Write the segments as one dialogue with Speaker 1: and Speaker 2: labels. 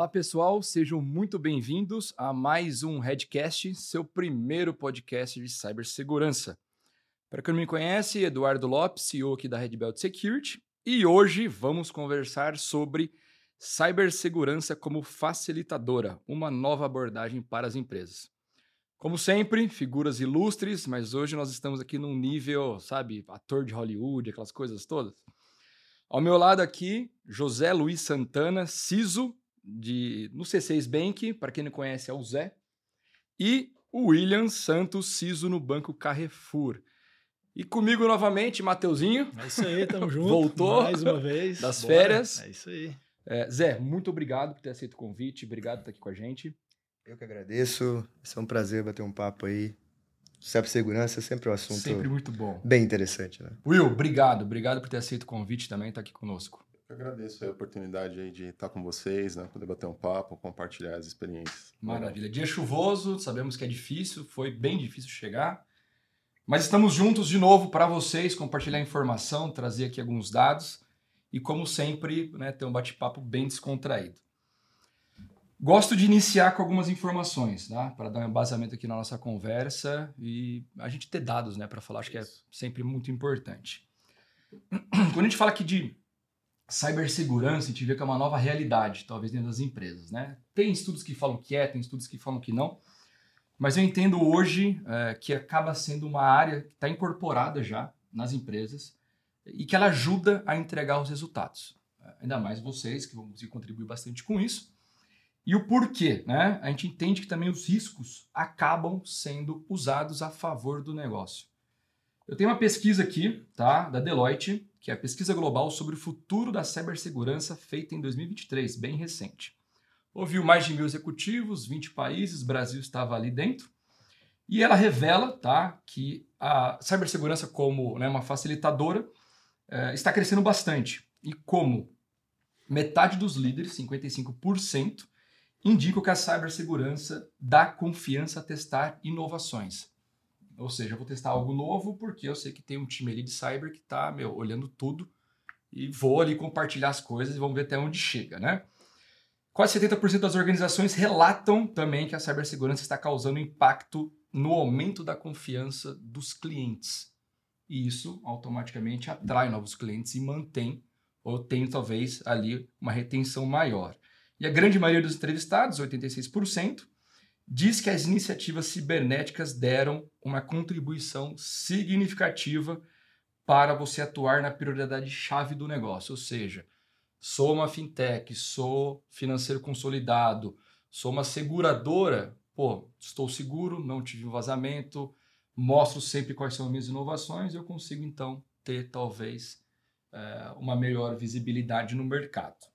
Speaker 1: Olá, pessoal, sejam muito bem-vindos a mais um Redcast, seu primeiro podcast de cibersegurança. Para quem não me conhece, Eduardo Lopes, CEO aqui da Red Belt Security, e hoje vamos conversar sobre cibersegurança como facilitadora, uma nova abordagem para as empresas. Como sempre, figuras ilustres, mas hoje nós estamos aqui num nível, sabe, ator de Hollywood, aquelas coisas todas. Ao meu lado aqui, José Luiz Santana, CISO de, no C6 Bank, para quem não conhece é o Zé, e o William Santos Ciso no Banco Carrefour. E comigo novamente, Mateuzinho.
Speaker 2: É isso aí, tamo junto.
Speaker 1: Voltou.
Speaker 2: Mais uma vez.
Speaker 1: Das Bora. férias.
Speaker 2: É isso aí.
Speaker 1: É, Zé, muito obrigado por ter aceito o convite. Obrigado por estar aqui com a gente.
Speaker 3: Eu que agradeço. É um prazer bater um papo aí. Cibersegurança é sempre um assunto.
Speaker 1: Sempre muito bom.
Speaker 3: Bem interessante, né?
Speaker 1: Will, obrigado. Obrigado por ter aceito o convite também, estar aqui conosco.
Speaker 4: Eu agradeço a oportunidade de estar com vocês, né? Poder bater um papo, compartilhar as experiências.
Speaker 1: Maravilha. Dia chuvoso, sabemos que é difícil, foi bem difícil chegar. Mas estamos juntos de novo para vocês, compartilhar informação, trazer aqui alguns dados e, como sempre, né, ter um bate-papo bem descontraído. Gosto de iniciar com algumas informações, né, para dar um embasamento aqui na nossa conversa e a gente ter dados né, para falar, acho que é sempre muito importante. Quando a gente fala aqui de cibersegurança, a gente vê que é uma nova realidade, talvez dentro das empresas, né? Tem estudos que falam que é, tem estudos que falam que não, mas eu entendo hoje é, que acaba sendo uma área que está incorporada já nas empresas e que ela ajuda a entregar os resultados. Ainda mais vocês, que vão contribuir bastante com isso. E o porquê, né? A gente entende que também os riscos acabam sendo usados a favor do negócio. Eu tenho uma pesquisa aqui, tá, da Deloitte, que é a pesquisa global sobre o futuro da cibersegurança feita em 2023, bem recente. Ouviu mais de mil executivos, 20 países, Brasil estava ali dentro. E ela revela tá, que a cibersegurança, como né, uma facilitadora, eh, está crescendo bastante. E como metade dos líderes, 55%, indicam que a cibersegurança dá confiança a testar inovações. Ou seja, eu vou testar algo novo porque eu sei que tem um time ali de cyber que está olhando tudo e vou ali compartilhar as coisas e vamos ver até onde chega, né? Quase 70% das organizações relatam também que a cibersegurança está causando impacto no aumento da confiança dos clientes. E isso automaticamente atrai novos clientes e mantém ou tem talvez ali uma retenção maior. E a grande maioria dos entrevistados, 86%, diz que as iniciativas cibernéticas deram uma contribuição significativa para você atuar na prioridade chave do negócio, ou seja, sou uma fintech, sou financeiro consolidado, sou uma seguradora, pô, estou seguro, não tive um vazamento, mostro sempre quais são as minhas inovações, eu consigo então ter talvez é, uma melhor visibilidade no mercado.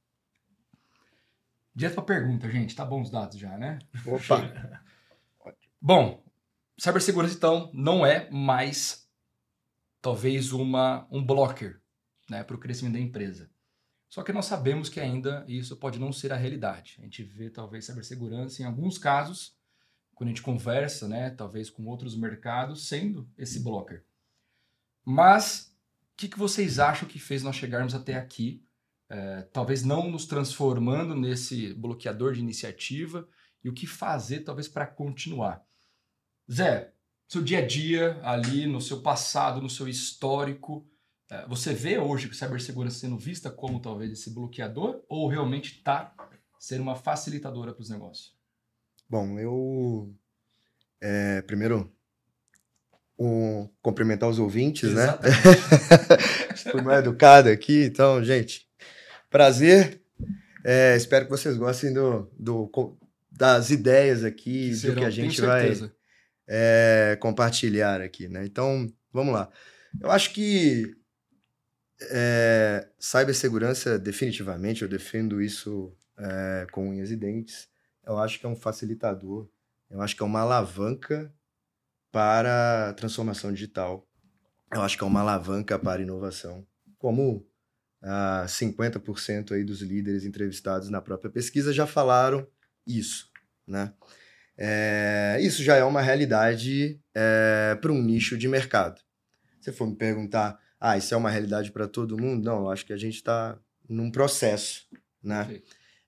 Speaker 1: Direto para pergunta, gente. Tá bom os dados já, né?
Speaker 3: Opa!
Speaker 1: bom, cibersegurança, então, não é mais talvez uma, um blocker né, para o crescimento da empresa. Só que nós sabemos que ainda isso pode não ser a realidade. A gente vê talvez cibersegurança em alguns casos, quando a gente conversa, né, talvez com outros mercados, sendo esse blocker. Mas o que, que vocês acham que fez nós chegarmos até aqui é, talvez não nos transformando nesse bloqueador de iniciativa e o que fazer talvez para continuar. Zé, seu dia a dia ali, no seu passado, no seu histórico, é, você vê hoje que cibersegurança sendo vista como talvez esse bloqueador ou realmente está sendo uma facilitadora para os negócios?
Speaker 3: Bom, eu é, primeiro um, cumprimentar os ouvintes, né? Exatamente. né? Fui mais educado aqui, então, gente, Prazer. É, espero que vocês gostem do, do das ideias aqui, do que a gente vai é, compartilhar aqui, né? Então, vamos lá. Eu acho que é, cibersegurança, definitivamente, eu defendo isso é, com unhas e dentes. Eu acho que é um facilitador, eu acho que é uma alavanca para a transformação digital. Eu acho que é uma alavanca para a inovação. Como uh, 50% aí dos líderes entrevistados na própria pesquisa já falaram isso, né? É, isso já é uma realidade é, para um nicho de mercado. Se for me perguntar, ah, isso é uma realidade para todo mundo? Não, eu acho que a gente está num processo, né?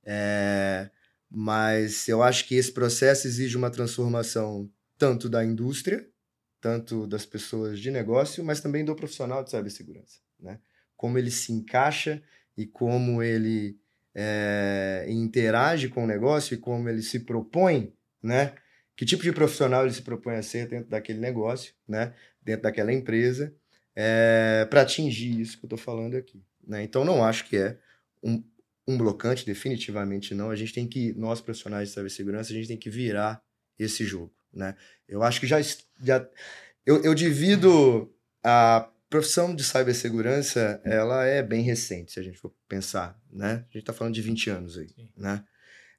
Speaker 3: É, Mas eu acho que esse processo exige uma transformação tanto da indústria, tanto das pessoas de negócio, mas também do profissional de cibersegurança, né? Como ele se encaixa e como ele é, interage com o negócio e como ele se propõe, né? Que tipo de profissional ele se propõe a ser dentro daquele negócio, né? Dentro daquela empresa, é, para atingir isso que eu estou falando aqui. Né? Então, não acho que é um, um blocante, definitivamente não. A gente tem que, nós profissionais de cibersegurança, a gente tem que virar esse jogo. Né? Eu acho que já. já eu, eu divido a profissão de cibersegurança, ela é bem recente, se a gente for pensar, né? A gente está falando de 20 anos aí, Sim. né?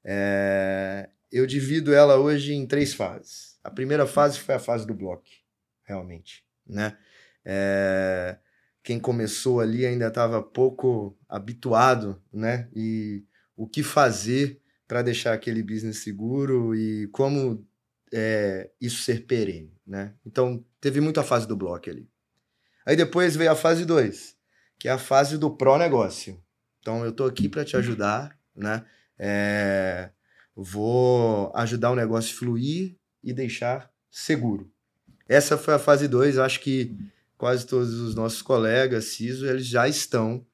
Speaker 3: É, eu divido ela hoje em três fases. A primeira fase foi a fase do bloco, realmente, né? É, quem começou ali ainda estava pouco habituado, né? E o que fazer para deixar aquele business seguro e como é, isso ser perene, né? Então, teve muita fase do bloco ali. Aí depois veio a fase 2, que é a fase do pró-negócio. Então, eu estou aqui para te ajudar, né? É, vou ajudar o negócio a fluir e deixar seguro. Essa foi a fase 2. Acho que quase todos os nossos colegas CISO, eles já estão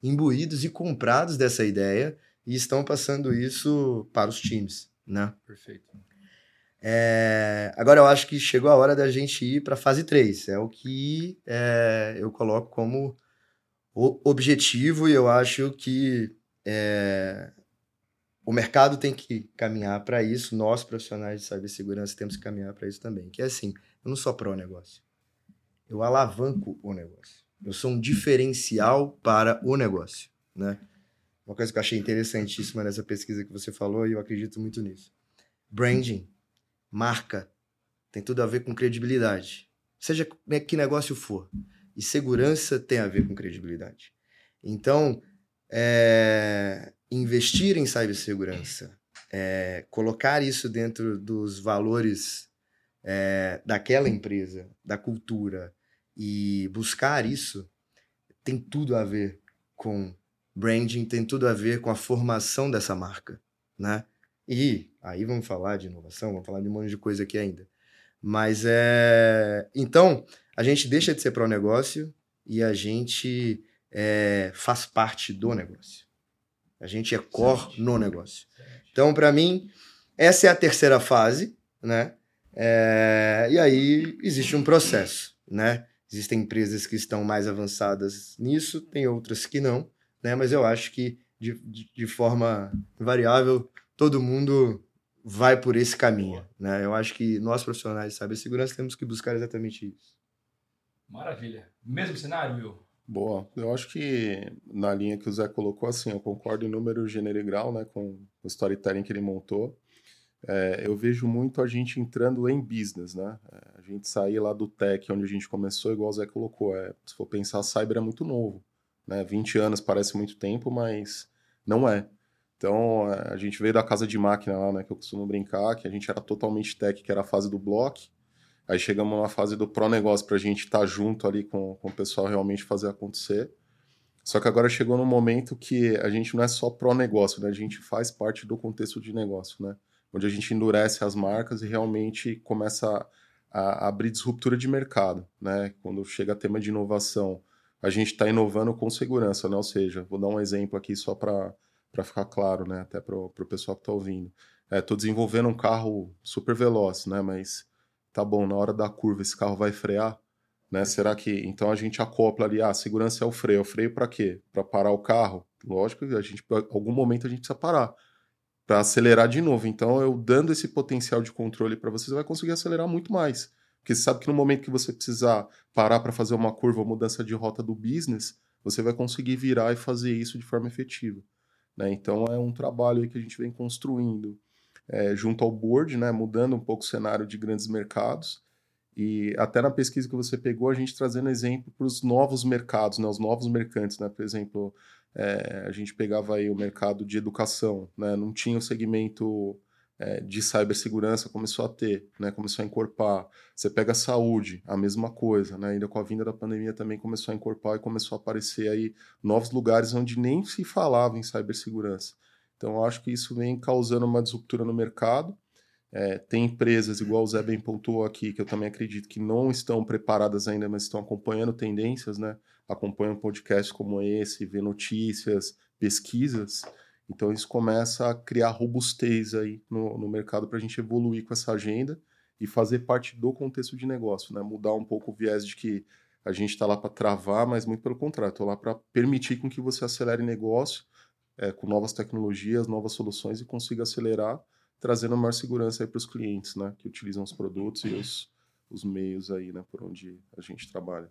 Speaker 3: imbuídos e comprados dessa ideia e estão passando isso para os times, né?
Speaker 1: Perfeito.
Speaker 3: É, agora eu acho que chegou a hora da gente ir para a fase 3. É o que é, eu coloco como objetivo e eu acho que é, o mercado tem que caminhar para isso, nós profissionais de cibersegurança temos que caminhar para isso também. Que é assim, eu não sou pró-negócio, eu alavanco o negócio. Eu sou um diferencial para o negócio, né? Uma coisa que eu achei interessantíssima nessa pesquisa que você falou e eu acredito muito nisso. Branding marca, tem tudo a ver com credibilidade. Seja que negócio for. E segurança tem a ver com credibilidade. Então, é, investir em cibersegurança, é, colocar isso dentro dos valores é, daquela empresa, da cultura, e buscar isso, tem tudo a ver com branding, tem tudo a ver com a formação dessa marca, né? E aí vamos falar de inovação, vamos falar de um monte de coisa aqui ainda. Mas é. Então, a gente deixa de ser para o negócio e a gente é, faz parte do negócio. A gente é core no negócio. Então, para mim, essa é a terceira fase, né? É, e aí existe um processo, né? Existem empresas que estão mais avançadas nisso, tem outras que não, né? Mas eu acho que de, de, de forma variável todo mundo vai por esse caminho, né? Eu acho que nós profissionais de cibersegurança temos que buscar exatamente isso.
Speaker 1: Maravilha. Mesmo cenário, Will?
Speaker 4: Boa. Eu acho que na linha que o Zé colocou, assim, eu concordo em número, gênero e grau, né, com o storytelling que ele montou. É, eu vejo muito a gente entrando em business, né? É, a gente sair lá do tech, onde a gente começou, igual o Zé colocou. É, se for pensar, cyber é muito novo. Né? 20 anos parece muito tempo, mas não é. Então, a gente veio da casa de máquina lá, né, que eu costumo brincar, que a gente era totalmente tech, que era a fase do bloco. Aí chegamos na fase do pro negócio para a gente estar tá junto ali com, com o pessoal realmente fazer acontecer. Só que agora chegou no momento que a gente não é só pro negócio, né? A gente faz parte do contexto de negócio, né? Onde a gente endurece as marcas e realmente começa a, a abrir disruptura de mercado, né? Quando chega tema de inovação, a gente está inovando com segurança, né? Ou seja, vou dar um exemplo aqui só para para ficar claro, né? Até para o pessoal que está ouvindo. Estou é, desenvolvendo um carro super veloz, né? Mas tá bom, na hora da curva esse carro vai frear, né? Será que então a gente acopla ali, ah, a segurança é o freio, o freio para quê? Para parar o carro? Lógico que a gente, algum momento a gente precisa parar para acelerar de novo. Então, eu dando esse potencial de controle para você, você vai conseguir acelerar muito mais. Porque você sabe que no momento que você precisar parar para fazer uma curva ou mudança de rota do business, você vai conseguir virar e fazer isso de forma efetiva. Né? Então é um trabalho que a gente vem construindo é, junto ao board, né? mudando um pouco o cenário de grandes mercados. E até na pesquisa que você pegou, a gente trazendo exemplo para os novos mercados, né? os novos mercantes. Né? Por exemplo, é, a gente pegava aí o mercado de educação, né? não tinha o segmento é, de cibersegurança começou a ter, né? Começou a encorpar. Você pega a saúde, a mesma coisa, né? Ainda com a vinda da pandemia também começou a encorpar e começou a aparecer aí novos lugares onde nem se falava em cibersegurança. Então, eu acho que isso vem causando uma disruptura no mercado. É, tem empresas, igual o Zé bem pontuou aqui, que eu também acredito que não estão preparadas ainda, mas estão acompanhando tendências, né? Acompanham podcasts como esse, vê notícias, pesquisas. Então, isso começa a criar robustez aí no, no mercado para a gente evoluir com essa agenda e fazer parte do contexto de negócio, né? Mudar um pouco o viés de que a gente está lá para travar, mas muito pelo contrário, estou lá para permitir com que você acelere negócio é, com novas tecnologias, novas soluções e consiga acelerar, trazendo maior segurança para os clientes, né? Que utilizam os produtos e os, os meios aí, né? Por onde a gente trabalha.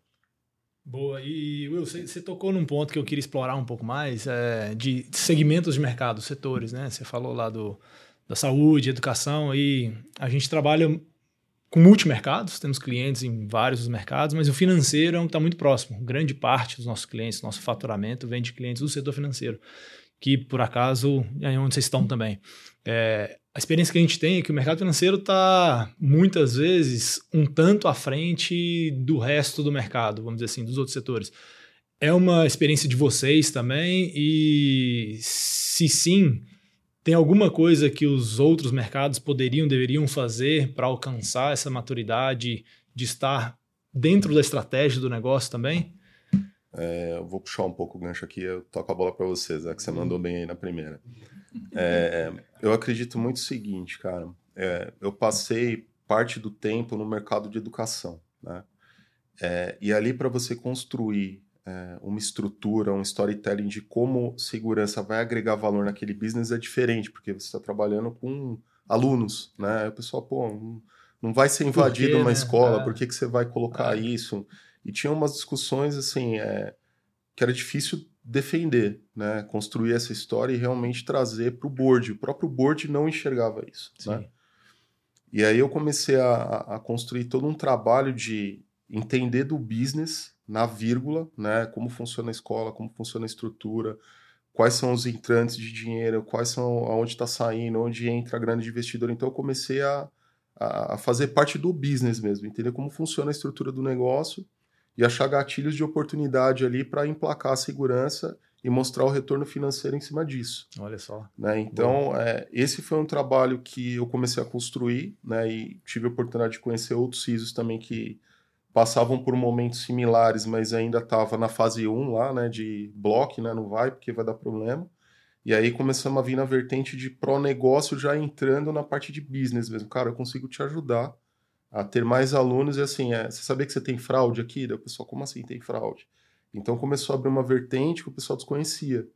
Speaker 2: Boa. E, Will, você tocou num ponto que eu queria explorar um pouco mais, é, de segmentos de mercado, setores, né? Você falou lá do, da saúde, educação, e a gente trabalha com multimercados, temos clientes em vários dos mercados, mas o financeiro é um que está muito próximo. Grande parte dos nossos clientes, nosso faturamento vem de clientes do setor financeiro, que por acaso é onde vocês estão também. É, a experiência que a gente tem é que o mercado financeiro está muitas vezes um tanto à frente do resto do mercado, vamos dizer assim, dos outros setores. É uma experiência de vocês também e se sim, tem alguma coisa que os outros mercados poderiam, deveriam fazer para alcançar essa maturidade de estar dentro da estratégia do negócio também?
Speaker 4: É, eu vou puxar um pouco o gancho aqui, eu toco a bola para vocês, é que você mandou bem aí na primeira. É, eu acredito muito o seguinte, cara. É, eu passei parte do tempo no mercado de educação, né? É, e ali para você construir é, uma estrutura, um storytelling de como segurança vai agregar valor naquele business é diferente, porque você está trabalhando com alunos, né? Aí o pessoal, pô, não vai ser invadido uma né? escola, é. por que, que você vai colocar é. isso? E tinha umas discussões, assim, é, que era difícil defender, né? Construir essa história e realmente trazer para o board. O próprio board não enxergava isso, Sim. né? E aí eu comecei a, a, construir todo um trabalho de entender do business na vírgula, né? Como funciona a escola, como funciona a estrutura, quais são os entrantes de dinheiro, quais são aonde está saindo, onde entra a grande investidor. Então eu comecei a, a fazer parte do business mesmo, entender como funciona a estrutura do negócio e achar gatilhos de oportunidade ali para emplacar a segurança e mostrar o retorno financeiro em cima disso.
Speaker 2: Olha só.
Speaker 4: Né? Então, é, esse foi um trabalho que eu comecei a construir né? e tive a oportunidade de conhecer outros CISOs também que passavam por momentos similares, mas ainda estava na fase 1 lá, né, de bloco, né, não vai porque vai dar problema. E aí começamos a vir na vertente de pró-negócio já entrando na parte de business mesmo. Cara, eu consigo te ajudar a ter mais alunos e assim, é, você sabia que você tem fraude aqui? Daí o pessoal, como assim tem fraude? Então começou a abrir uma vertente que o pessoal desconhecia.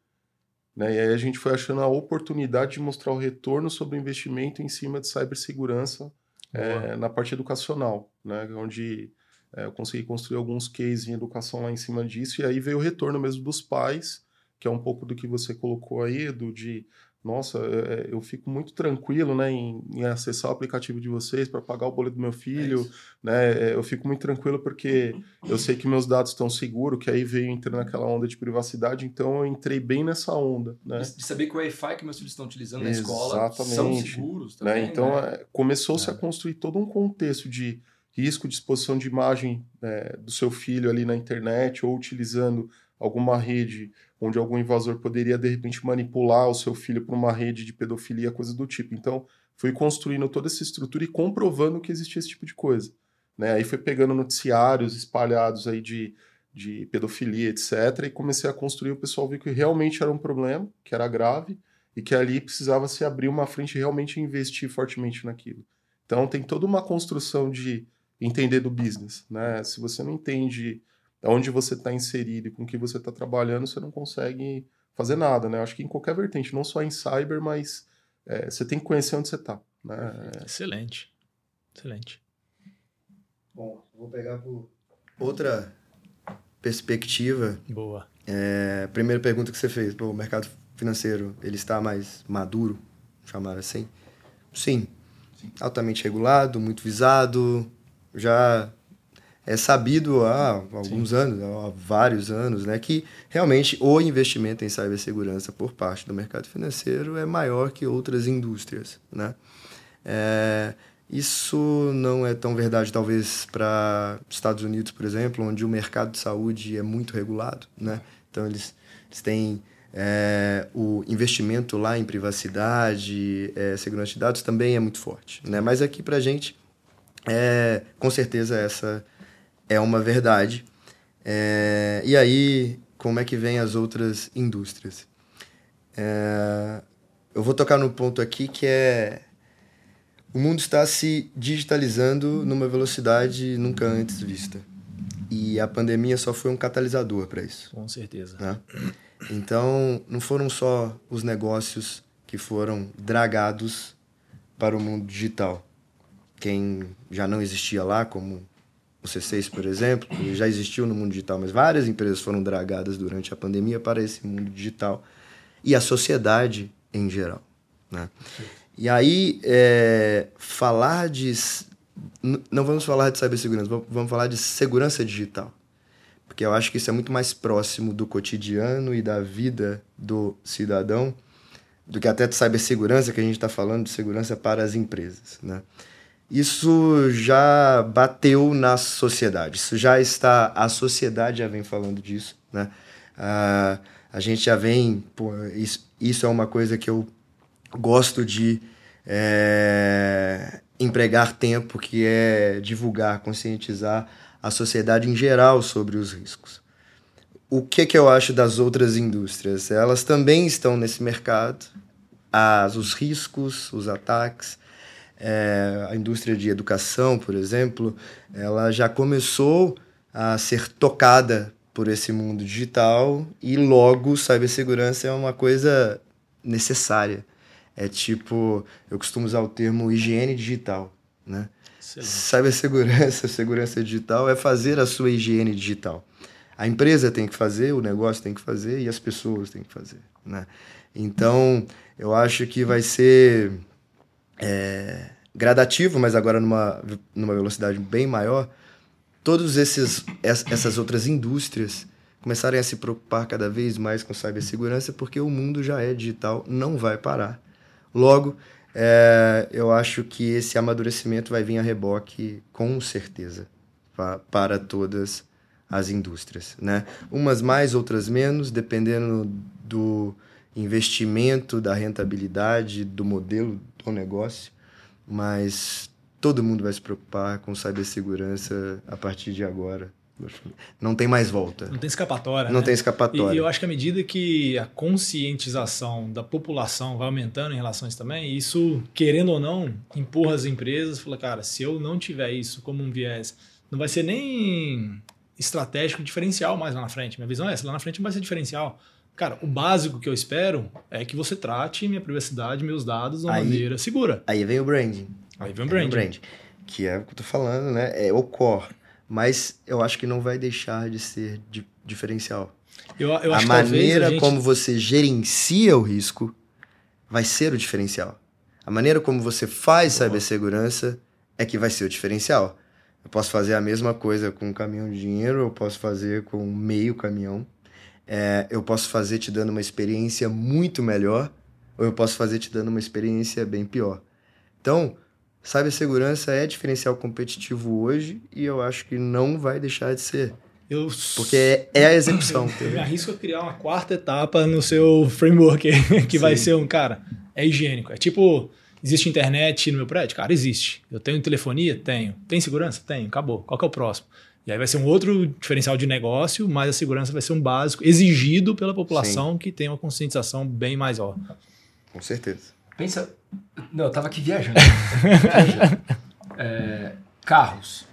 Speaker 4: Né? E aí a gente foi achando a oportunidade de mostrar o retorno sobre o investimento em cima de cibersegurança é, na parte educacional, né? onde é, eu consegui construir alguns cases em educação lá em cima disso, e aí veio o retorno mesmo dos pais, que é um pouco do que você colocou aí, do de nossa, é, é, eu fico muito tranquilo né, em, em acessar o aplicativo de vocês para pagar o boleto do meu filho. É né, é, eu fico muito tranquilo porque eu sei que meus dados estão seguros, que aí veio entrando naquela onda de privacidade, então eu entrei bem nessa onda. Né?
Speaker 1: De saber que o Wi-Fi que meus filhos estão utilizando Exatamente. na escola são seguros né, também.
Speaker 4: Né? Então né? começou-se a construir todo um contexto de risco de exposição de imagem do seu filho ali na internet ou utilizando alguma rede onde algum invasor poderia de repente manipular o seu filho para uma rede de pedofilia, coisa do tipo. Então, fui construindo toda essa estrutura e comprovando que existia esse tipo de coisa. Né? Aí foi pegando noticiários espalhados aí de, de pedofilia, etc. E comecei a construir, o pessoal viu que realmente era um problema, que era grave, e que ali precisava se abrir uma frente e realmente investir fortemente naquilo. Então tem toda uma construção de entender do business. Né? Se você não entende onde você está inserido e com o que você está trabalhando, você não consegue fazer nada, né? Acho que em qualquer vertente, não só em cyber, mas é, você tem que conhecer onde você está. Né?
Speaker 2: Excelente, excelente.
Speaker 3: Bom, vou pegar por outra perspectiva.
Speaker 2: Boa.
Speaker 3: É, primeira pergunta que você fez, o mercado financeiro ele está mais maduro, chamar assim? Sim. Sim. Altamente regulado, muito visado, já é sabido há alguns Sim. anos, há vários anos, né, que realmente o investimento em cibersegurança por parte do mercado financeiro é maior que outras indústrias, né? É, isso não é tão verdade, talvez, para Estados Unidos, por exemplo, onde o mercado de saúde é muito regulado, né? Então, eles, eles têm é, o investimento lá em privacidade, é, segurança de dados também é muito forte. Né? Mas aqui para a gente, é, com certeza essa é uma verdade. É, e aí, como é que vem as outras indústrias? É, eu vou tocar no ponto aqui que é o mundo está se digitalizando numa velocidade nunca antes vista. E a pandemia só foi um catalisador para isso.
Speaker 2: Com certeza.
Speaker 3: Né? Então, não foram só os negócios que foram dragados para o mundo digital. Quem já não existia lá, como o C6, por exemplo, já existiu no mundo digital, mas várias empresas foram dragadas durante a pandemia para esse mundo digital e a sociedade em geral. Né? E aí, é, falar de. Não vamos falar de cibersegurança, vamos falar de segurança digital. Porque eu acho que isso é muito mais próximo do cotidiano e da vida do cidadão do que até de cibersegurança, que a gente está falando de segurança para as empresas. Né? Isso já bateu na sociedade, isso já está. A sociedade já vem falando disso. Né? Ah, a gente já vem. Pô, isso, isso é uma coisa que eu gosto de é, empregar tempo, que é divulgar, conscientizar a sociedade em geral sobre os riscos. O que, que eu acho das outras indústrias? Elas também estão nesse mercado, as, os riscos, os ataques. É, a indústria de educação, por exemplo, ela já começou a ser tocada por esse mundo digital e logo cibersegurança é uma coisa necessária. É tipo, eu costumo usar o termo higiene digital, né? Excelente. Cibersegurança, segurança digital é fazer a sua higiene digital. A empresa tem que fazer, o negócio tem que fazer e as pessoas têm que fazer, né? Então, eu acho que vai ser é, gradativo, mas agora numa, numa velocidade bem maior, todas essas outras indústrias começarem a se preocupar cada vez mais com cibersegurança, porque o mundo já é digital, não vai parar. Logo, é, eu acho que esse amadurecimento vai vir a reboque com certeza pa, para todas as indústrias, né? Umas mais, outras menos, dependendo do investimento, da rentabilidade, do modelo do negócio, mas todo mundo vai se preocupar com cibersegurança a partir de agora. Não tem mais volta.
Speaker 2: Não tem escapatória.
Speaker 3: Não
Speaker 2: né?
Speaker 3: tem escapatória.
Speaker 2: E, eu acho que à medida que a conscientização da população vai aumentando em relação a isso também, isso, querendo ou não, empurra as empresas. Fala, cara, se eu não tiver isso como um viés, não vai ser nem estratégico diferencial mais lá na frente. Minha visão é essa: lá na frente não vai ser diferencial. Cara, o básico que eu espero é que você trate minha privacidade, meus dados de uma aí, maneira segura.
Speaker 3: Aí vem o branding.
Speaker 2: Aí vem o branding. Vem o branding.
Speaker 3: Que é o que eu tô falando, né? É o core mas eu acho que não vai deixar de ser di diferencial.
Speaker 2: Eu, eu
Speaker 3: a maneira a gente... como você gerencia o risco vai ser o diferencial. A maneira como você faz Boa. cibersegurança é que vai ser o diferencial. Eu posso fazer a mesma coisa com um caminhão de dinheiro, eu posso fazer com meio caminhão, é, eu posso fazer te dando uma experiência muito melhor, ou eu posso fazer te dando uma experiência bem pior. Então, Cibersegurança é diferencial competitivo hoje e eu acho que não vai deixar de ser. Eu... Porque é, a execução.
Speaker 2: eu me arrisco a criar uma quarta etapa no seu framework, que Sim. vai ser um, cara, é higiênico. É tipo, existe internet no meu prédio? Cara, existe. Eu tenho telefonia? Tenho. Tem segurança? Tenho. Acabou. Qual que é o próximo? E aí vai ser um outro diferencial de negócio, mas a segurança vai ser um básico exigido pela população Sim. que tem uma conscientização bem mais alta.
Speaker 3: Com certeza.
Speaker 1: Pensa. Não, eu tava aqui viajando. é, carros.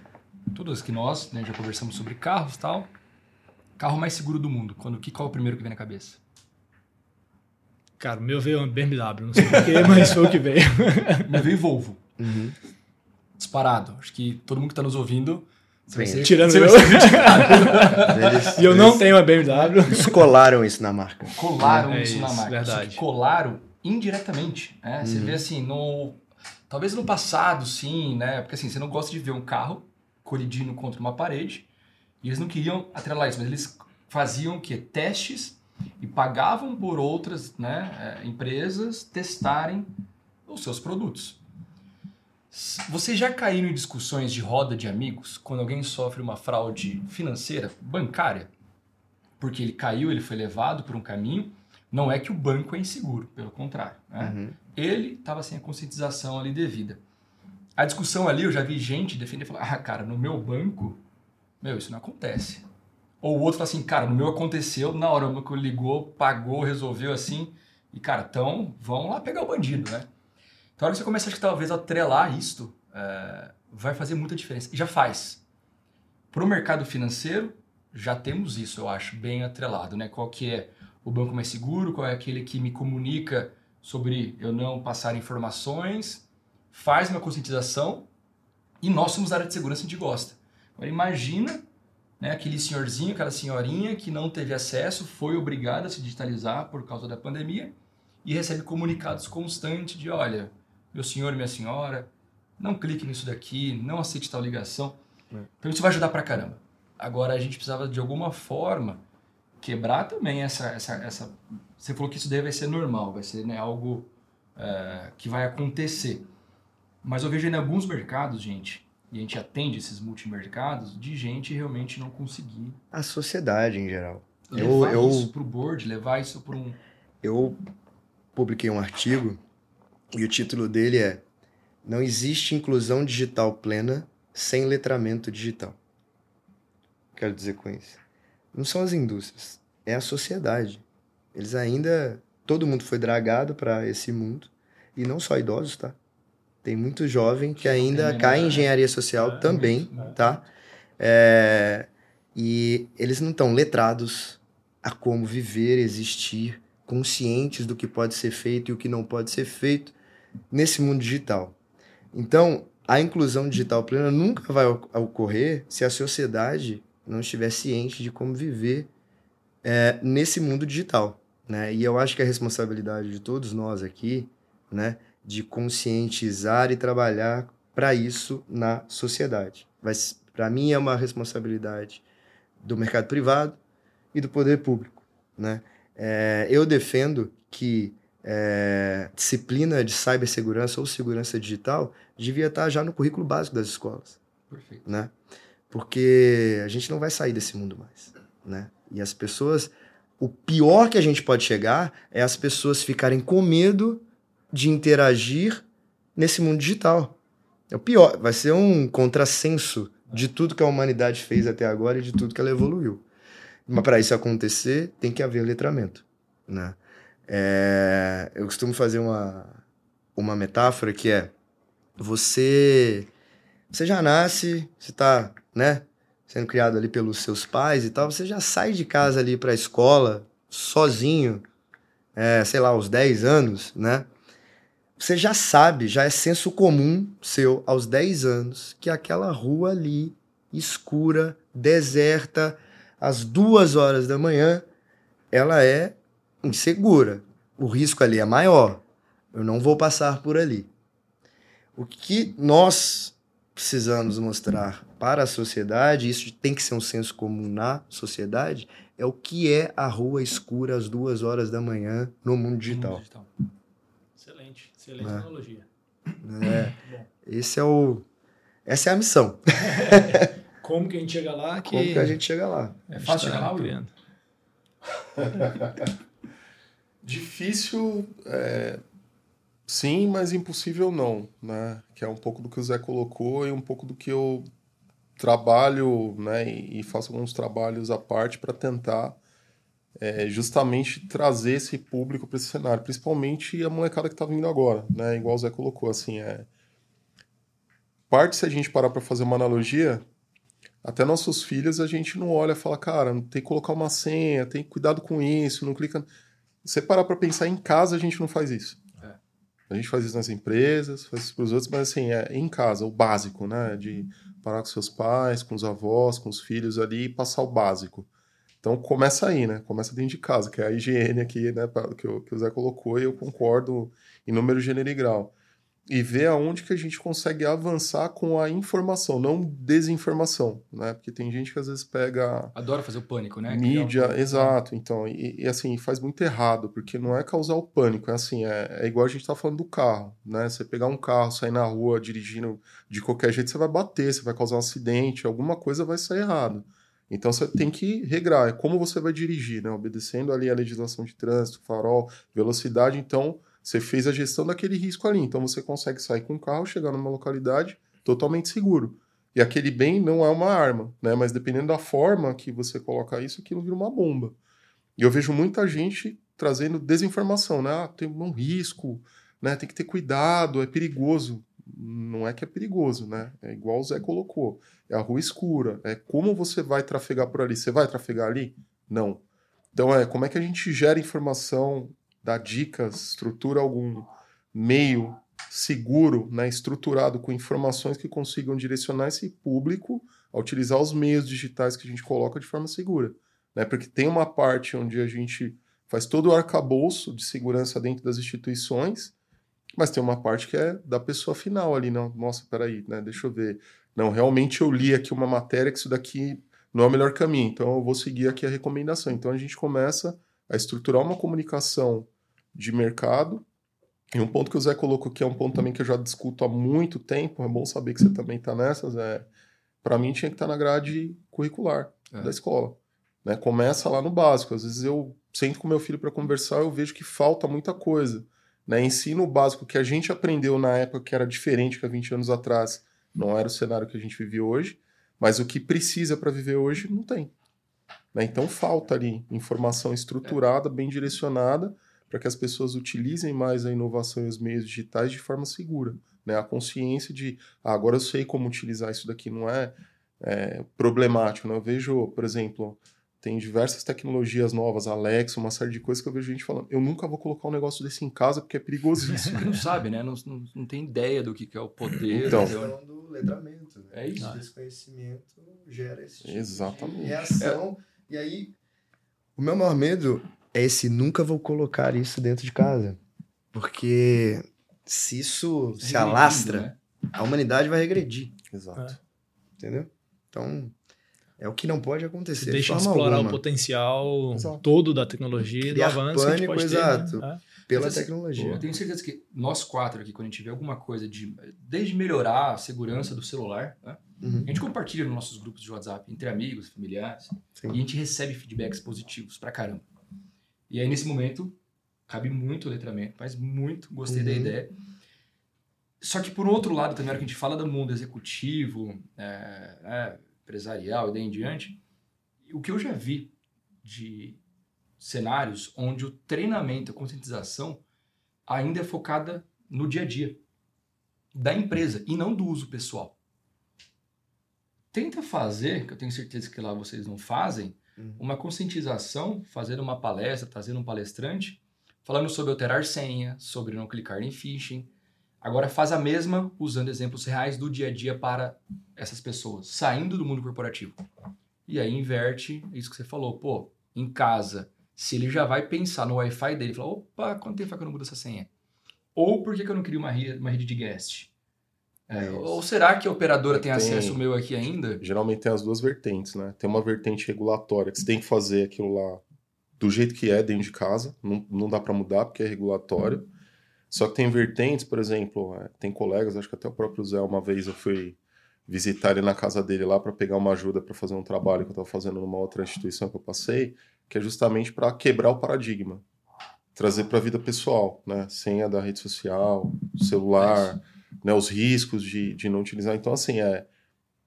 Speaker 1: Todas que nós né, já conversamos sobre carros e tal. Carro mais seguro do mundo. Quando, que, qual é o primeiro que vem na cabeça?
Speaker 2: Cara, o meu veio um BMW, não sei porquê, mas foi o que veio.
Speaker 1: o meu veio Volvo. Uhum. Disparado. Acho que todo mundo que está nos ouvindo.
Speaker 2: Tirando eu. e eu não tenho uma BMW.
Speaker 3: Eles colaram isso na marca.
Speaker 1: Colaram é isso, isso, na marca. Verdade. colaram indiretamente. Né? Uhum. Você vê assim, no. Talvez no passado, sim, né? Porque assim, você não gosta de ver um carro colidindo contra uma parede. E eles não queriam atrelar isso, mas eles faziam que testes e pagavam por outras né, é, empresas testarem os seus produtos. Você já caiu em discussões de roda de amigos quando alguém sofre uma fraude financeira, bancária? Porque ele caiu, ele foi levado por um caminho Não é que o banco é inseguro, pelo contrário. Né?
Speaker 3: Uhum.
Speaker 1: Ele estava sem a conscientização ali devida. A discussão ali, eu já vi gente defender e falar: ah, cara, no meu banco, meu, isso não acontece. Ou o outro fala assim: cara, no meu aconteceu, na hora o banco ligou, pagou, resolveu assim. E, cara, então vamos lá pegar o bandido, né? Então, a hora que você começa, acho que talvez, a atrelar isto, é, vai fazer muita diferença. E já faz. Para o mercado financeiro, já temos isso, eu acho, bem atrelado, né? Qual que é o banco mais seguro, qual é aquele que me comunica sobre eu não passar informações, faz uma conscientização e nós somos área de segurança, a gente gosta. Agora imagina né, aquele senhorzinho, aquela senhorinha que não teve acesso, foi obrigada a se digitalizar por causa da pandemia e recebe comunicados constantes de olha, meu senhor e minha senhora, não clique nisso daqui, não aceite tal ligação. É. Então isso vai ajudar pra caramba. Agora a gente precisava de alguma forma quebrar também essa, essa, essa. Você falou que isso deve ser normal, vai ser né, algo é, que vai acontecer. Mas eu vejo em alguns mercados, gente, e a gente atende esses multimercados, de gente realmente não conseguir.
Speaker 3: A sociedade em geral.
Speaker 1: Levar eu, isso para o board, levar isso para um.
Speaker 3: Eu publiquei um artigo e o título dele é Não existe inclusão digital plena sem letramento digital. Quero dizer com isso. Não são as indústrias, é a sociedade. Eles ainda. Todo mundo foi dragado para esse mundo. E não só idosos, tá? Tem muito jovem que ainda cai em engenharia social é, também, é tá? É, e eles não estão letrados a como viver, existir, conscientes do que pode ser feito e o que não pode ser feito nesse mundo digital. Então, a inclusão digital plena nunca vai ocorrer se a sociedade não estiver ciente de como viver é, nesse mundo digital. Né? E eu acho que a responsabilidade de todos nós aqui, né, de conscientizar e trabalhar para isso na sociedade. Para mim é uma responsabilidade do mercado privado e do poder público. Né? É, eu defendo que é, disciplina de cibersegurança ou segurança digital devia estar já no currículo básico das escolas.
Speaker 1: Perfeito.
Speaker 3: Né? Porque a gente não vai sair desse mundo mais. Né? E as pessoas. O pior que a gente pode chegar é as pessoas ficarem com medo de interagir nesse mundo digital. É o pior. Vai ser um contrassenso de tudo que a humanidade fez até agora e de tudo que ela evoluiu. Mas para isso acontecer, tem que haver letramento. Né? É, eu costumo fazer uma, uma metáfora que é você você já nasce, você está né, sendo criado ali pelos seus pais e tal, você já sai de casa ali para a escola sozinho, é, sei lá, aos 10 anos, né? Você já sabe, já é senso comum seu aos 10 anos que aquela rua ali, escura, deserta, às duas horas da manhã, ela é insegura. O risco ali é maior. Eu não vou passar por ali. O que nós precisamos mostrar para a sociedade, isso tem que ser um senso comum na sociedade, é o que é a rua escura às duas horas da manhã no mundo digital. No mundo digital.
Speaker 2: Excelente, excelente é. analogia.
Speaker 3: É. Esse é o, essa é a missão.
Speaker 2: Como que a gente chega lá? Que...
Speaker 3: Como que a gente chega lá?
Speaker 1: É fácil chegar lá, William?
Speaker 4: Difícil, é, sim, mas impossível não, né? Que é um pouco do que o Zé colocou e um pouco do que eu trabalho, né? E, faço alguns trabalhos à parte para tentar é, justamente trazer esse público para esse cenário, principalmente a molecada que está vindo agora, né? Igual o Zé colocou, assim, é parte se a gente parar para fazer uma analogia, até nossos filhos a gente não olha e fala, cara, tem que colocar uma senha, tem cuidado com isso, não clica você parar para pensar em casa, a gente não faz isso. É. A gente faz isso nas empresas, faz isso para os outros, mas assim, é em casa, o básico, né? De parar com seus pais, com os avós, com os filhos ali e passar o básico. Então começa aí, né? Começa dentro de casa, que é a higiene aqui, né? Que, o, que o Zé colocou e eu concordo em número, gênero e grau e ver aonde que a gente consegue avançar com a informação, não desinformação, né? Porque tem gente que às vezes pega...
Speaker 1: Adora fazer o pânico, né?
Speaker 4: Mídia, exato. Então, e, e, assim, faz muito errado, porque não é causar o pânico, é assim, é, é igual a gente tá falando do carro, né? Você pegar um carro, sair na rua dirigindo de qualquer jeito, você vai bater, você vai causar um acidente, alguma coisa vai sair errado. Então você tem que regrar, é como você vai dirigir, né? Obedecendo ali a legislação de trânsito, farol, velocidade, então você fez a gestão daquele risco ali. Então você consegue sair com o carro, chegar numa localidade totalmente seguro. E aquele bem não é uma arma, né? Mas dependendo da forma que você coloca isso, aquilo vira uma bomba. E eu vejo muita gente trazendo desinformação, né? Ah, tem um risco, né? Tem que ter cuidado, é perigoso. Não é que é perigoso, né? É igual o Zé colocou. É a rua escura. É como você vai trafegar por ali. Você vai trafegar ali? Não. Então é como é que a gente gera informação, dá dicas, estrutura algum meio seguro, né, estruturado com informações que consigam direcionar esse público a utilizar os meios digitais que a gente coloca de forma segura. Né? Porque tem uma parte onde a gente faz todo o arcabouço de segurança dentro das instituições, mas tem uma parte que é da pessoa final ali. Não, nossa, peraí, né, deixa eu ver. Não, realmente eu li aqui uma matéria que isso daqui não é o melhor caminho, então eu vou seguir aqui a recomendação. Então a gente começa a estruturar uma comunicação de mercado e um ponto que o Zé colocou que é um ponto também que eu já discuto há muito tempo, é bom saber que você também está nessas, é para mim tinha que estar tá na grade curricular é. da escola. Né? Começa lá no básico. Às vezes eu sento com meu filho para conversar, eu vejo que falta muita coisa. Né? Ensino básico que a gente aprendeu na época que era diferente que há 20 anos atrás, não era o cenário que a gente vive hoje, mas o que precisa para viver hoje não tem. Né? Então falta ali informação estruturada, bem direcionada, para que as pessoas utilizem mais a inovação e os meios digitais de forma segura. Né? A consciência de, ah, agora eu sei como utilizar isso daqui, não é, é problemático. Né? Eu vejo, por exemplo, tem diversas tecnologias novas, Alexa, uma série de coisas que eu vejo gente falando, eu nunca vou colocar um negócio desse em casa porque é perigosíssimo.
Speaker 1: não sabe, né? Não, não, não, tem ideia do que, que é o poder.
Speaker 3: Então, do letramento, né?
Speaker 1: É isso.
Speaker 3: O desconhecimento gera esse tipo
Speaker 4: Exatamente.
Speaker 3: de reação. É. E aí, o meu maior medo é esse nunca vou colocar isso dentro de casa. Porque se isso se alastra, né? a humanidade vai regredir.
Speaker 4: Exato. É.
Speaker 3: Entendeu? Então, é o que não pode acontecer. Você
Speaker 2: deixa de explorar alguma. o potencial Exato. todo da tecnologia e do avanço
Speaker 3: pânico, que
Speaker 2: pode
Speaker 3: exato,
Speaker 2: ter, né?
Speaker 3: Pela Mas, assim, tecnologia.
Speaker 1: Eu tenho certeza que nós quatro aqui, quando a gente vê alguma coisa de. Desde melhorar a segurança do celular, né? uhum. a gente compartilha nos nossos grupos de WhatsApp, entre amigos, familiares, Sim. e a gente recebe feedbacks positivos pra caramba. E aí, nesse momento, cabe muito o letramento, mas muito, gostei uhum. da ideia. Só que, por outro lado, também, na hora que a gente fala do mundo executivo, é, é, empresarial e daí em diante, o que eu já vi de cenários onde o treinamento, a conscientização ainda é focada no dia a dia da empresa e não do uso pessoal. Tenta fazer, que eu tenho certeza que lá vocês não fazem, Uhum. Uma conscientização, fazendo uma palestra, trazendo um palestrante, falando sobre alterar senha, sobre não clicar em phishing. Agora faz a mesma usando exemplos reais do dia a dia para essas pessoas, saindo do mundo corporativo. E aí inverte isso que você falou, pô, em casa, se ele já vai pensar no Wi-Fi dele, fala, opa, quanto tempo é que eu não mudo essa senha? Ou por que, que eu não crio uma rede, uma rede de guest? É, ou será que a operadora tem, tem, acesso meu aqui ainda?
Speaker 4: Geralmente tem as duas vertentes, né? Tem uma vertente regulatória que você tem que fazer aquilo lá do jeito que é dentro de casa, não, não dá para mudar porque é regulatório. Só que tem vertentes, por exemplo, é, tem colegas, acho que até o próprio Zé, uma vez eu fui visitar ele na casa dele lá para pegar uma ajuda para fazer um trabalho que eu estava fazendo numa outra instituição que eu passei, que é justamente para quebrar o paradigma, trazer para a vida pessoal, né? Senha da rede social, celular né, os riscos de, de não utilizar. Então, assim, é,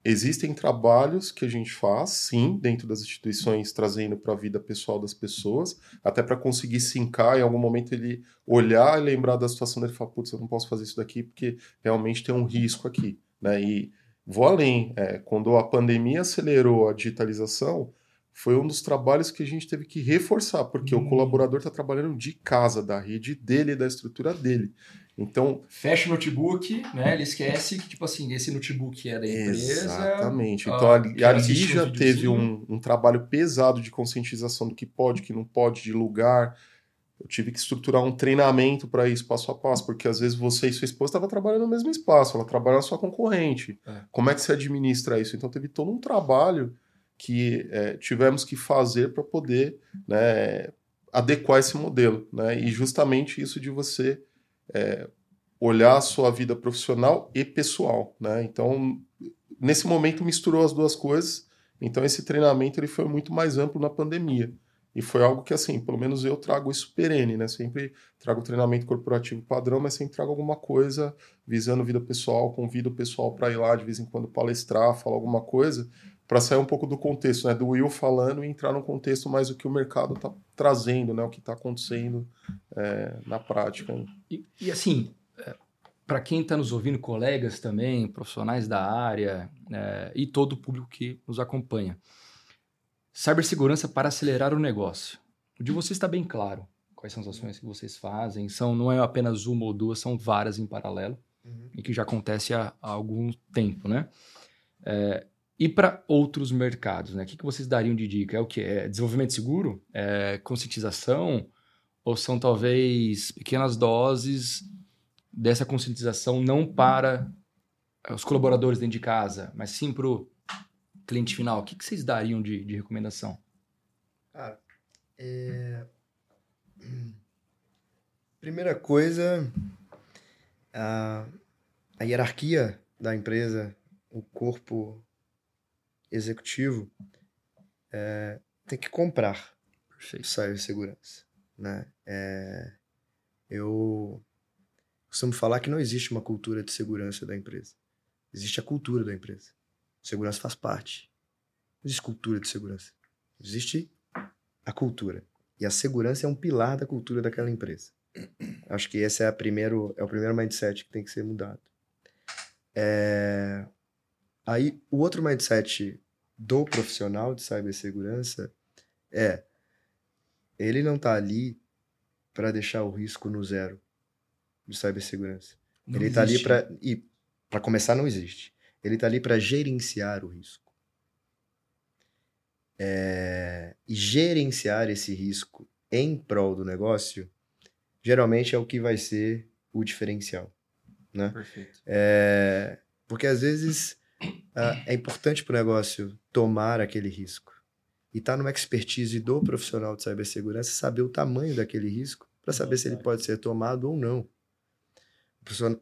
Speaker 4: existem trabalhos que a gente faz, sim, dentro das instituições, trazendo para a vida pessoal das pessoas, até para conseguir sincar, em algum momento ele olhar e lembrar da situação dele e falar, putz, eu não posso fazer isso daqui porque realmente tem um risco aqui, né? E vou além, é, quando a pandemia acelerou a digitalização, foi um dos trabalhos que a gente teve que reforçar, porque hum. o colaborador está trabalhando de casa, da rede dele, da estrutura dele. Então.
Speaker 1: Fecha o notebook, né? Ele esquece que, tipo assim, esse notebook é da empresa.
Speaker 4: Exatamente. Então ah, ali, ali já teve um, um, trabalho pesado de conscientização do que pode, que não pode, de lugar. Eu tive que estruturar um treinamento para isso passo a passo, porque às vezes você e sua esposa estavam trabalhando no mesmo espaço, ela trabalha na sua concorrente. É. Como é que você administra isso? Então teve todo um trabalho que é, tivemos que fazer para poder né, adequar esse modelo. Né? E justamente isso de você é, olhar a sua vida profissional e pessoal, né? Então, nesse momento misturou as duas coisas Então esse treinamento ele foi muito mais amplo na pandemia. E foi algo que, assim, pelo menos eu trago isso perene, né? Sempre trago treinamento corporativo padrão, mas sempre trago alguma coisa visando vida pessoal, convido o pessoal para ir lá de vez em quando palestrar, falar alguma coisa, para sair um pouco do contexto, né? Do Will falando e entrar no contexto mais o que o mercado está trazendo, né? O que está acontecendo é, na prática.
Speaker 1: E, e assim, é, para quem está nos ouvindo, colegas também, profissionais da área é, e todo o público que nos acompanha. Cibersegurança para acelerar o negócio. O de vocês está bem claro. Quais são as ações que vocês fazem? São, não é apenas uma ou duas, são várias em paralelo. Uhum. E que já acontece há, há algum tempo, né? É, e para outros mercados, né? O que, que vocês dariam de dica? É o que? É desenvolvimento seguro? É conscientização? Ou são talvez pequenas doses dessa conscientização não para os colaboradores dentro de casa, mas sim para o cliente final, o que, que vocês dariam de, de recomendação?
Speaker 3: Cara, é... primeira coisa, a, a hierarquia da empresa, o corpo executivo, é, tem que comprar Perfeito. cibersegurança. Né? É, eu costumo falar que não existe uma cultura de segurança da empresa. Existe a cultura da empresa. Segurança faz parte. Não existe cultura de segurança. Existe a cultura. E a segurança é um pilar da cultura daquela empresa. Acho que esse é, a primeiro, é o primeiro mindset que tem que ser mudado. É... Aí, o outro mindset do profissional de cibersegurança é ele não está ali para deixar o risco no zero de cibersegurança. Não ele está ali para e para começar não existe. Ele está ali para gerenciar o risco. É, e gerenciar esse risco em prol do negócio, geralmente é o que vai ser o diferencial. Né? Perfeito. É, porque às vezes é. Importante para o negócio tomar aquele risco. E está numa expertise do profissional de cibersegurança saber o tamanho daquele risco para saber se ele pode ser tomado ou não.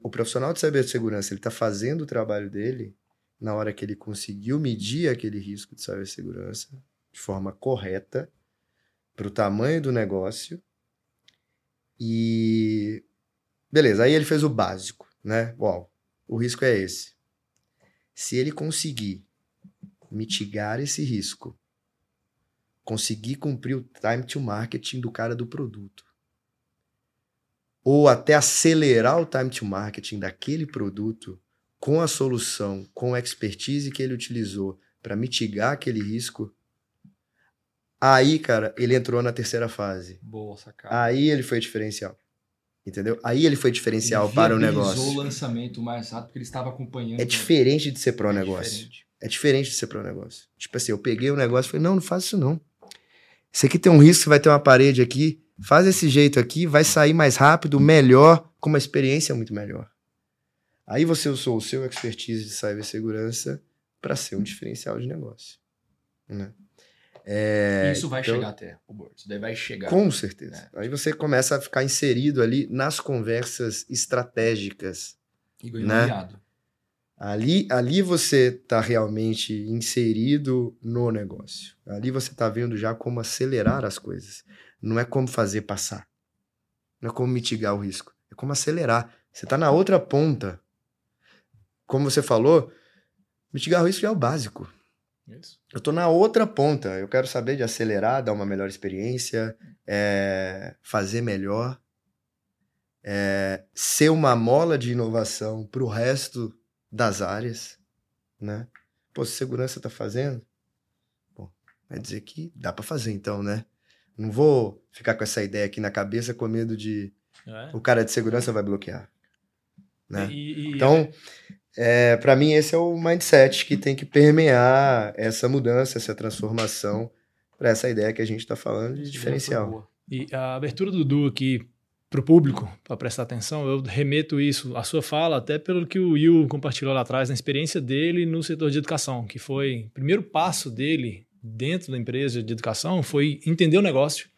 Speaker 3: O profissional de cibersegurança ele está fazendo o trabalho dele na hora que ele conseguiu medir aquele risco de cibersegurança de forma correta para o tamanho do negócio e beleza aí ele fez o básico né? Uau, o risco é esse se ele conseguir mitigar esse risco conseguir cumprir o time to marketing do cara do produto ou até acelerar o time to marketing daquele produto com a solução, com a expertise que ele utilizou para mitigar aquele risco, aí, cara, ele entrou na terceira fase.
Speaker 1: Boa sacada.
Speaker 3: Aí ele foi diferencial. Entendeu? Aí ele foi diferencial ele para o negócio.
Speaker 1: o lançamento mais rápido porque ele estava acompanhando.
Speaker 3: É diferente de ser pro negócio. Diferente. É diferente de ser pro negócio. Tipo assim, eu peguei o negócio e falei: não, não faz isso não. Isso aqui tem um risco, vai ter uma parede aqui faz esse jeito aqui, vai sair mais rápido, melhor, com uma experiência muito melhor. Aí você usou o seu expertise de cibersegurança para ser um diferencial de negócio. Né?
Speaker 1: É, isso vai então, chegar até o board, isso daí vai chegar.
Speaker 3: Com certeza. É. Aí você começa a ficar inserido ali nas conversas estratégicas.
Speaker 1: E né?
Speaker 3: Ali, ali você está realmente inserido no negócio. Ali você está vendo já como acelerar as coisas. Não é como fazer passar. Não é como mitigar o risco. É como acelerar. Você está na outra ponta. Como você falou, mitigar o risco é o básico. Isso. Eu estou na outra ponta. Eu quero saber de acelerar, dar uma melhor experiência, é, fazer melhor, é, ser uma mola de inovação para o resto das áreas, né? Pô, se segurança está fazendo, bom, vai dizer que dá para fazer então, né? Não vou ficar com essa ideia aqui na cabeça com medo de é? o cara de segurança vai bloquear. Né? E, e, então, é, para mim, esse é o mindset que tem que permear essa mudança, essa transformação para essa ideia que a gente está falando de diferencial.
Speaker 2: E a abertura do Du aqui para o público, para prestar atenção, eu remeto isso, a sua fala, até pelo que o Will compartilhou lá atrás, na experiência dele no setor de educação, que foi o primeiro passo dele dentro da empresa de educação foi entender o negócio.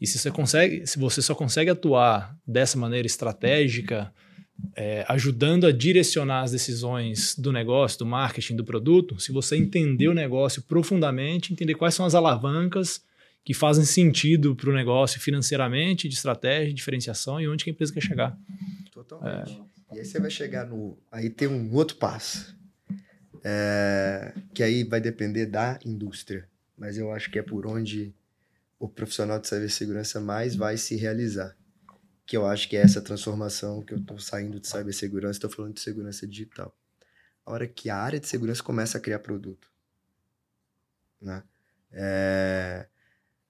Speaker 2: E se você consegue, se você só consegue atuar dessa maneira estratégica, é, ajudando a direcionar as decisões do negócio, do marketing, do produto, se você entender o negócio profundamente, entender quais são as alavancas que fazem sentido para o negócio financeiramente, de estratégia, diferenciação e onde que a empresa quer chegar.
Speaker 3: Totalmente. É. E aí você vai chegar no. Aí tem um outro passo. É, que aí vai depender da indústria. Mas eu acho que é por onde o profissional de cibersegurança mais vai se realizar. Que eu acho que é essa transformação que eu estou saindo de cibersegurança, estou falando de segurança digital. A hora que a área de segurança começa a criar produto. Né? É,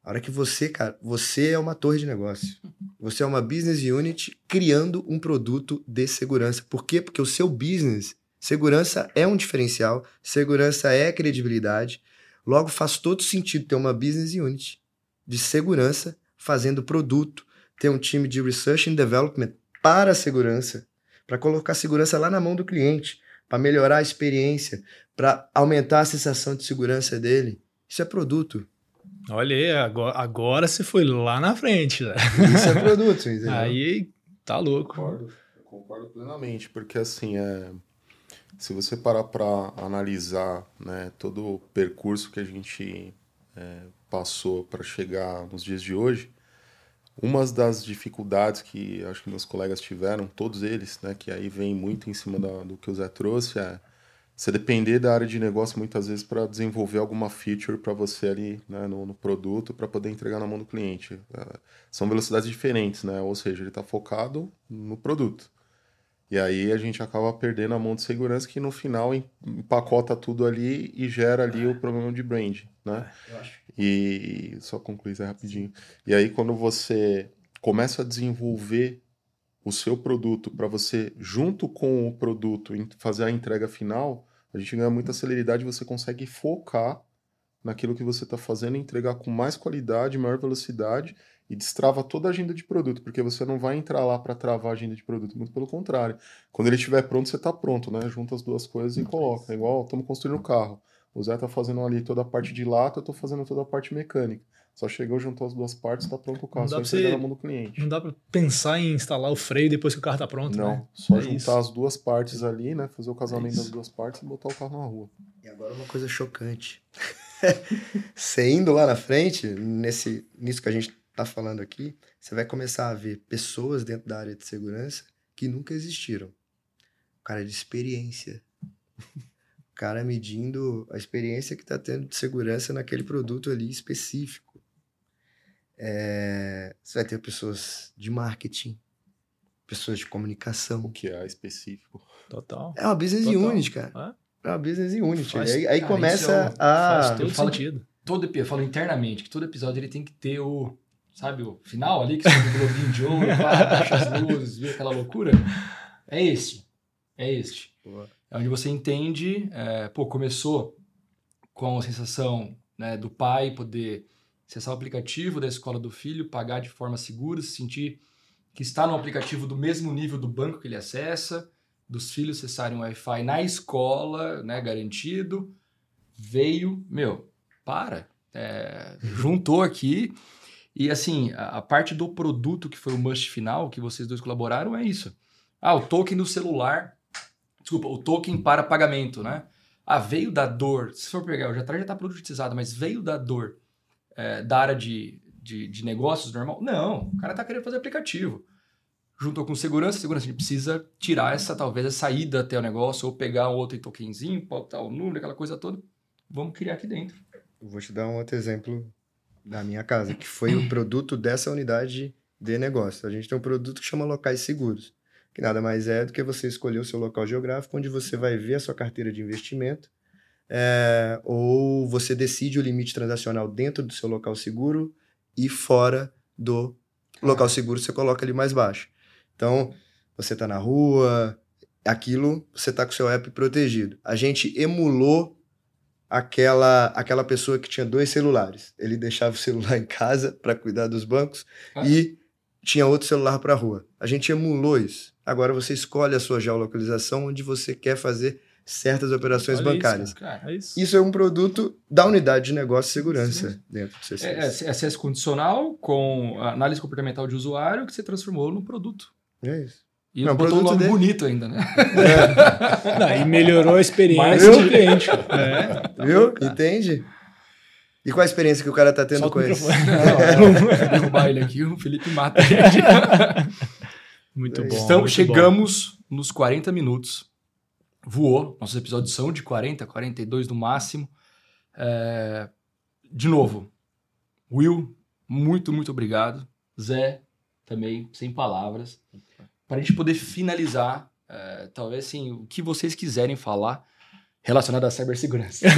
Speaker 3: a hora que você, cara, você é uma torre de negócio. Você é uma business unit criando um produto de segurança. Por quê? Porque o seu business, segurança é um diferencial, segurança é credibilidade. Logo, faz todo sentido ter uma business unit de segurança fazendo produto, ter um time de research and development para a segurança, para colocar a segurança lá na mão do cliente, para melhorar a experiência, para aumentar a sensação de segurança dele. Isso é produto.
Speaker 2: Olha aí, agora, agora você foi lá na frente. Né?
Speaker 3: Isso é produto, entendeu?
Speaker 2: Aí tá louco.
Speaker 4: Concordo, eu concordo plenamente, porque assim, é, se você parar para analisar né, todo o percurso que a gente é, passou para chegar nos dias de hoje, uma das dificuldades que acho que meus colegas tiveram, todos eles, né, que aí vem muito em cima da, do que o Zé trouxe, é você depender da área de negócio muitas vezes para desenvolver alguma feature para você ali né, no, no, produto para poder entregar na mão do cliente. É, são velocidades diferentes, né? Ou seja, ele está focado no produto. E aí a gente acaba perdendo a mão de segurança que no final empacota tudo ali e gera ali o problema de brand, né? E só concluir isso rapidinho. E aí quando você começa a desenvolver o seu produto para você, junto com o produto, fazer a entrega final, a gente ganha muita celeridade e você consegue focar naquilo que você está fazendo, entregar com mais qualidade, maior velocidade e destrava toda a agenda de produto, porque você não vai entrar lá para travar a agenda de produto, muito pelo contrário. Quando ele estiver pronto, você está pronto, né? Junta as duas coisas e coloca. É igual estamos construindo um carro. O Zé está fazendo ali toda a parte de lata, eu estou fazendo toda a parte mecânica. Só chegou, juntou as duas partes, está pronto o carro. Só entregar na mão do cliente.
Speaker 2: Não dá para pensar em instalar o freio depois que o carro está pronto,
Speaker 4: Não,
Speaker 2: né?
Speaker 4: só é juntar isso. as duas partes ali, né? Fazer o casamento é das duas partes e botar o carro na rua.
Speaker 3: E agora uma coisa chocante. você indo lá na frente, nesse, nisso que a gente está falando aqui, você vai começar a ver pessoas dentro da área de segurança que nunca existiram. O cara de experiência. O cara medindo a experiência que está tendo de segurança naquele produto ali específico é, você vai ter pessoas de marketing, pessoas de comunicação.
Speaker 4: O que é específico.
Speaker 2: Total.
Speaker 3: É uma business Total. unit, cara. É, é uma business unit. Faz, aí, aí cara, começa é a.
Speaker 2: Faz todo sentido.
Speaker 1: Todo, eu falo internamente que todo episódio ele tem que ter o. Sabe, o final ali, que sobe o globinho de ouro, baixa as luzes, vê aquela loucura. É esse. É este. Boa. É onde você entende. É, pô, começou com a sensação né, do pai poder acessar o aplicativo da escola do filho, pagar de forma segura, se sentir que está no aplicativo do mesmo nível do banco que ele acessa, dos filhos acessarem o Wi-Fi na escola, né, garantido. Veio, meu, para, é, juntou aqui. E assim, a, a, parte do produto que foi o must final, que vocês dois colaboraram, é isso. Ah, o token do celular, desculpa, o token para pagamento, né? Ah, veio da dor, se for pegar, o já está produtizado, mas veio da dor é, da área de, de, de, negócios normal. Não, o cara está querendo fazer aplicativo. Juntou com segurança, segurança a gente precisa tirar essa, talvez, a saída até o negócio, ou pegar um outro tokenzinho, botar o número, aquela coisa toda. Vamos criar aqui dentro.
Speaker 3: Eu vou te dar um outro exemplo da minha casa, que foi o produto dessa unidade de negócio. A gente tem um produto que chama locais seguros, que nada mais é do que você escolher o seu local geográfico, onde você vai ver a sua carteira de investimento é, ou você decide o limite transacional dentro do seu local seguro e fora do local seguro você coloca ele mais baixo. Então, você está na rua, aquilo você está com o seu app protegido. A gente emulou aquela aquela pessoa que tinha dois celulares. Ele deixava o celular em casa para cuidar dos bancos ah. e tinha outro celular para a rua. A gente emulou isso. Agora você escolhe a sua geolocalização onde você quer fazer certas operações Olha bancárias. Isso, é isso. isso, é um produto da unidade de negócio e segurança Sim. dentro do CCS.
Speaker 1: É, é acesso condicional com análise comportamental de usuário que você transformou no produto.
Speaker 3: É isso.
Speaker 1: E não, botou um nome dele. bonito ainda, né?
Speaker 2: É. Não, e melhorou a experiência do cliente. É.
Speaker 3: Viu? Entende? E qual a experiência que o cara tá tendo Solta com isso?
Speaker 1: derrubar ele aqui, o Felipe mata a gente. Muito bom. Então, muito chegamos bom. nos 40 minutos. Voou. Nossos episódios são de 40, 42 no máximo. É... De novo, Will, muito, muito obrigado. Zé, também, sem palavras. Para a gente poder finalizar, é, talvez assim, o que vocês quiserem falar relacionado à cibersegurança.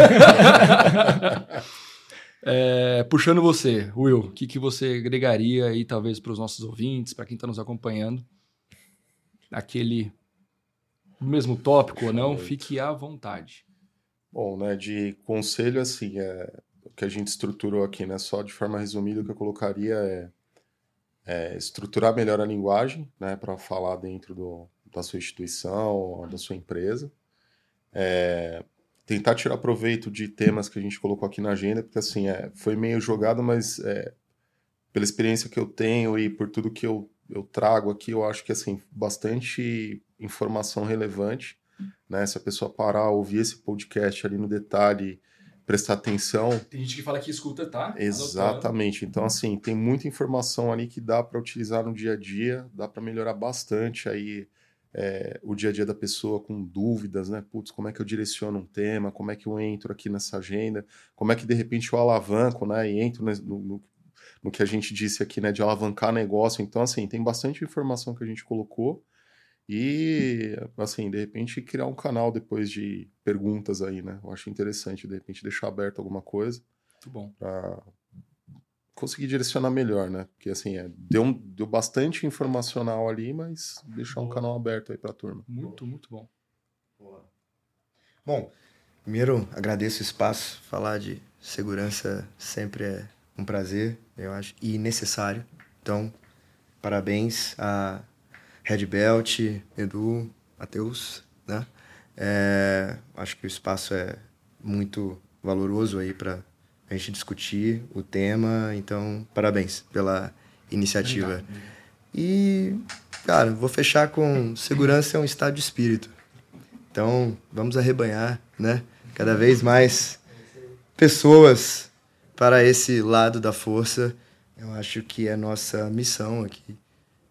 Speaker 1: É, puxando você, Will, o que, que você agregaria aí, talvez, para os nossos ouvintes, para quem está nos acompanhando? Aquele mesmo tópico ou não, fique à vontade.
Speaker 4: Bom, né, de conselho, assim, é, o que a gente estruturou aqui, né, só de forma resumida, o que eu colocaria é, é estruturar melhor a linguagem, né, para falar dentro do, da sua instituição, da sua empresa. É, tentar tirar proveito de temas que a gente colocou aqui na agenda, porque assim, é, foi meio jogado, mas é, pela experiência que eu tenho e por tudo que eu, eu trago aqui, eu acho que assim, bastante informação relevante, né? Se a pessoa parar, ouvir esse podcast ali no detalhe, prestar atenção.
Speaker 1: Tem gente que fala que escuta, tá?
Speaker 4: Exatamente. Então, assim, tem muita informação ali que dá para utilizar no dia a dia, dá para melhorar bastante aí é, o dia a dia da pessoa com dúvidas, né? Putz, como é que eu direciono um tema? Como é que eu entro aqui nessa agenda? Como é que de repente eu alavanco, né? E entro no, no, no que a gente disse aqui, né? De alavancar negócio. Então, assim, tem bastante informação que a gente colocou. E, assim, de repente criar um canal depois de perguntas aí, né? Eu acho interessante, de repente, deixar aberto alguma coisa.
Speaker 1: Muito bom.
Speaker 4: Pra conseguir direcionar melhor, né? Porque assim, é, deu, deu bastante informacional ali, mas deixar um canal aberto aí para a turma.
Speaker 1: Muito, muito bom.
Speaker 3: Bom, primeiro agradeço o espaço. Falar de segurança sempre é um prazer, eu acho, e necessário. Então, parabéns a Red Belt, Edu, Matheus, né? É, acho que o espaço é muito valoroso aí para a gente discutir o tema. Então, parabéns pela iniciativa. Obrigado. E, cara, vou fechar com segurança é um estado de espírito. Então, vamos arrebanhar, né? Cada vez mais pessoas para esse lado da força. Eu acho que é nossa missão aqui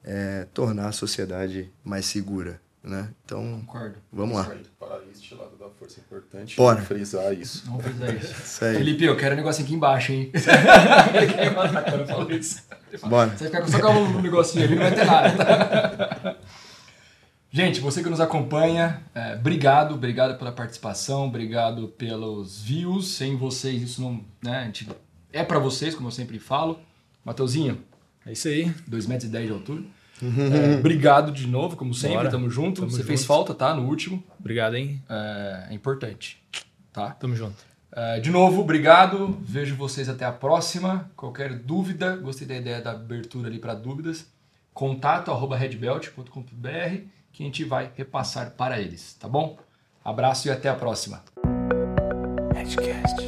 Speaker 3: é tornar a sociedade mais segura né? Então,
Speaker 1: Concordo.
Speaker 3: vamos lá.
Speaker 4: Para isso, lado da força é importante
Speaker 3: Bora.
Speaker 4: frisar isso.
Speaker 1: Vamos frisar isso. isso aí. Felipe, eu quero um negocinho aqui embaixo, hein? Ele quer matar quando eu falo isso.
Speaker 3: Bora.
Speaker 1: Você vai ficar só com um negocinho ali, não vai ter nada. Tá? Gente, você que nos acompanha, é, obrigado, obrigado pela participação, obrigado pelos views. Sem vocês, isso não. Né, a gente, é para vocês, como eu sempre falo. Mateuzinho.
Speaker 2: É isso aí.
Speaker 1: 2,10 metros de altura. É, obrigado de novo, como sempre, Bora. tamo junto. Tamo Você junto. fez falta, tá? No último.
Speaker 2: Obrigado, hein?
Speaker 1: É, é importante, tá?
Speaker 2: Tamo junto.
Speaker 1: É, de novo, obrigado. Vejo vocês até a próxima. Qualquer dúvida, gostei da ideia da abertura ali para dúvidas. Contato arroba redbelt.com.br que a gente vai repassar para eles, tá bom? Abraço e até a próxima. Redcast.